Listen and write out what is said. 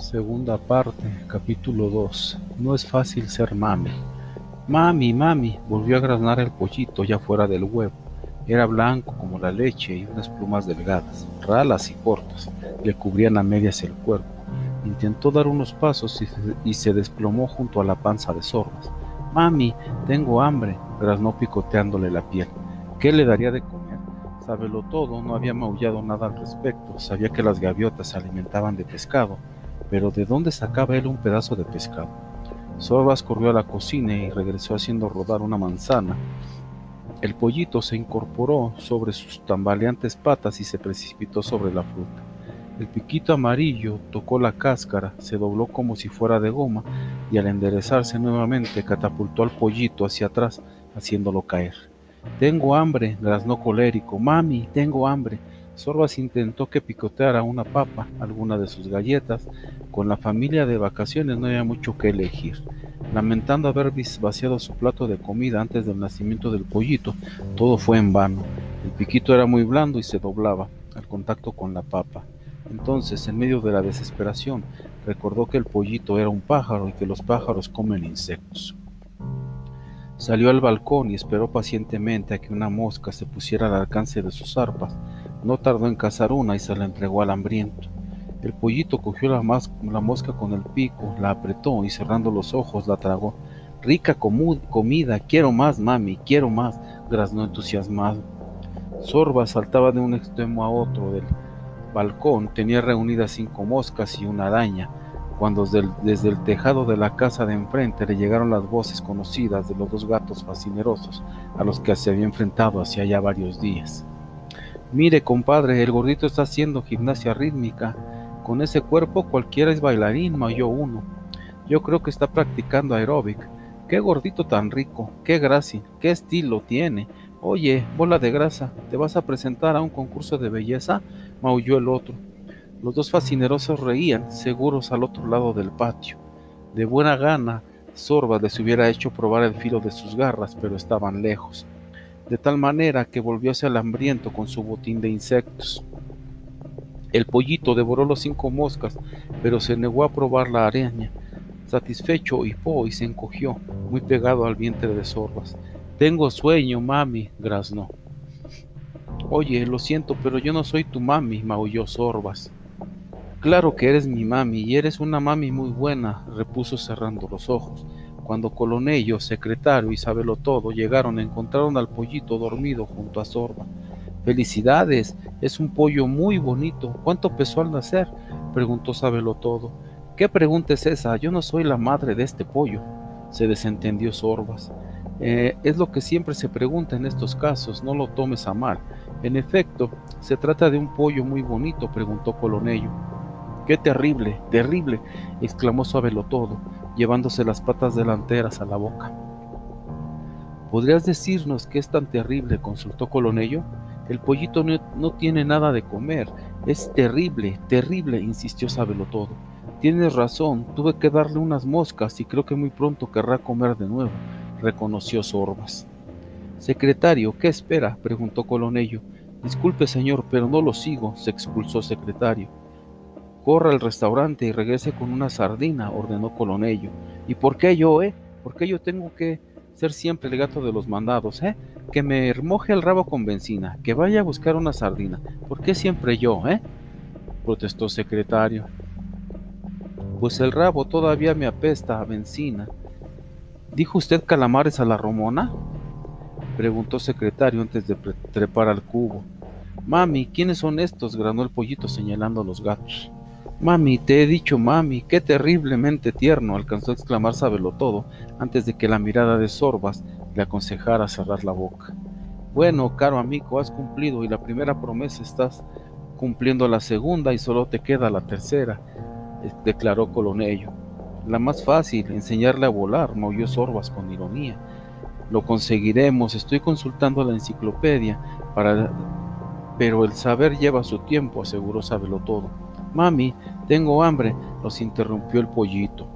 Segunda parte, capítulo 2. No es fácil ser mami. Mami, mami, volvió a graznar el pollito ya fuera del huevo. Era blanco como la leche y unas plumas delgadas, ralas y cortas, le cubrían a medias el cuerpo. Intentó dar unos pasos y se, desplomó junto a la panza de Sorbas. Mami, tengo hambre, graznó picoteándole la piel. ¿Qué le daría de comer? Sábelo todo, no había maullado nada al respecto, sabía que las gaviotas se alimentaban de pescado, pero ¿de dónde sacaba él un pedazo de pescado? Sorbas corrió a la cocina y regresó haciendo rodar una manzana. El pollito se incorporó sobre sus tambaleantes patas y se precipitó sobre la fruta. El piquito amarillo tocó la cáscara, se dobló como si fuera de goma y al enderezarse nuevamente catapultó al pollito hacia atrás, haciéndolo caer. Tengo hambre, graznó colérico. Mami, tengo hambre. Sorbas intentó que picoteara una papa, alguna de sus galletas. Con la familia de vacaciones no había mucho que elegir. Lamentando haber vaciado su plato de comida antes del nacimiento del pollito, todo fue en vano. El piquito era muy blando y se doblaba al contacto con la papa. Entonces, en medio de la desesperación, recordó que el pollito era un pájaro y que los pájaros comen insectos. Salió al balcón y esperó pacientemente a que una mosca se pusiera al alcance de sus arpas. No tardó en cazar una y se la entregó al hambriento. El pollito cogió la, mosca con el pico, la apretó y cerrando los ojos la tragó. Rica comida, quiero más, mami, quiero más, graznó entusiasmado. Sorba saltaba de un extremo a otro del balcón, tenía reunidas cinco moscas y una araña cuando desde el, tejado de la casa de enfrente le llegaron las voces conocidas de los dos gatos fascinerosos a los que se había enfrentado hacía ya varios días. Mire, compadre, el gordito está haciendo gimnasia rítmica. Con ese cuerpo cualquiera es bailarín, maulló uno. Yo creo que está practicando aeróbic. Qué gordito tan rico, qué gracia, qué estilo tiene. Oye, bola de grasa, ¿te vas a presentar a un concurso de belleza? maulló el otro. Los dos fascinerosos reían, seguros al otro lado del patio. De buena gana, Sorba les hubiera hecho probar el filo de sus garras, pero estaban lejos, de tal manera que volvió hacia el hambriento con su botín de insectos. El pollito devoró los cinco moscas, pero se negó a probar la araña. Satisfecho hipó y se encogió, muy pegado al vientre de Sorbas. Tengo sueño, mami, graznó. Oye, lo siento, pero yo no soy tu mami, maulló Sorbas. Claro que eres mi mami, y eres una mami muy buena, repuso cerrando los ojos. Cuando Colonello, secretario y Sabelo Todo llegaron, encontraron al pollito dormido junto a Sorba. Felicidades, es un pollo muy bonito. ¿Cuánto pesó al nacer? preguntó Sabelo Todo. ¿Qué pregunta es esa? Yo no soy la madre de este pollo. Se desentendió Sorbas. Eh, es lo que siempre se pregunta en estos casos, no lo tomes a mal. En efecto, se trata de un pollo muy bonito, preguntó Colonello. ¡Qué terrible, terrible! exclamó Suavelotodo, llevándose las patas delanteras a la boca. ¿Podrías decirnos qué es tan terrible? consultó Colonello. El pollito no, no tiene nada de comer. Es terrible, terrible, insistió Sabelotodo. Tienes razón, tuve que darle unas moscas y creo que muy pronto querrá comer de nuevo, reconoció Sorbas. Secretario, ¿qué espera? preguntó Colonello. Disculpe, señor, pero no lo sigo, se expulsó secretario. Corra al restaurante y regrese con una sardina, ordenó Colonello. ¿Y por qué yo, eh? ¿Por qué yo tengo que ser siempre el gato de los mandados, eh? Que me moje el rabo con benzina, que vaya a buscar una sardina. ¿Por qué siempre yo, eh? protestó secretario. Pues el rabo todavía me apesta a benzina. ¿Dijo usted calamares a la romona? preguntó secretario antes de trepar al cubo. Mami, ¿quiénes son estos? granó el pollito señalando a los gatos. Mami, te he dicho, mami, qué terriblemente tierno, alcanzó a exclamar todo antes de que la mirada de Sorbas le aconsejara cerrar la boca. Bueno, caro amigo, has cumplido y la primera promesa estás cumpliendo la segunda y solo te queda la tercera, eh, declaró Colonello. La más fácil, enseñarle a volar, maulló Sorbas con ironía. Lo conseguiremos, estoy consultando la enciclopedia, para... pero el saber lleva su tiempo, aseguró todo. Mami, tengo hambre, los interrumpió el pollito.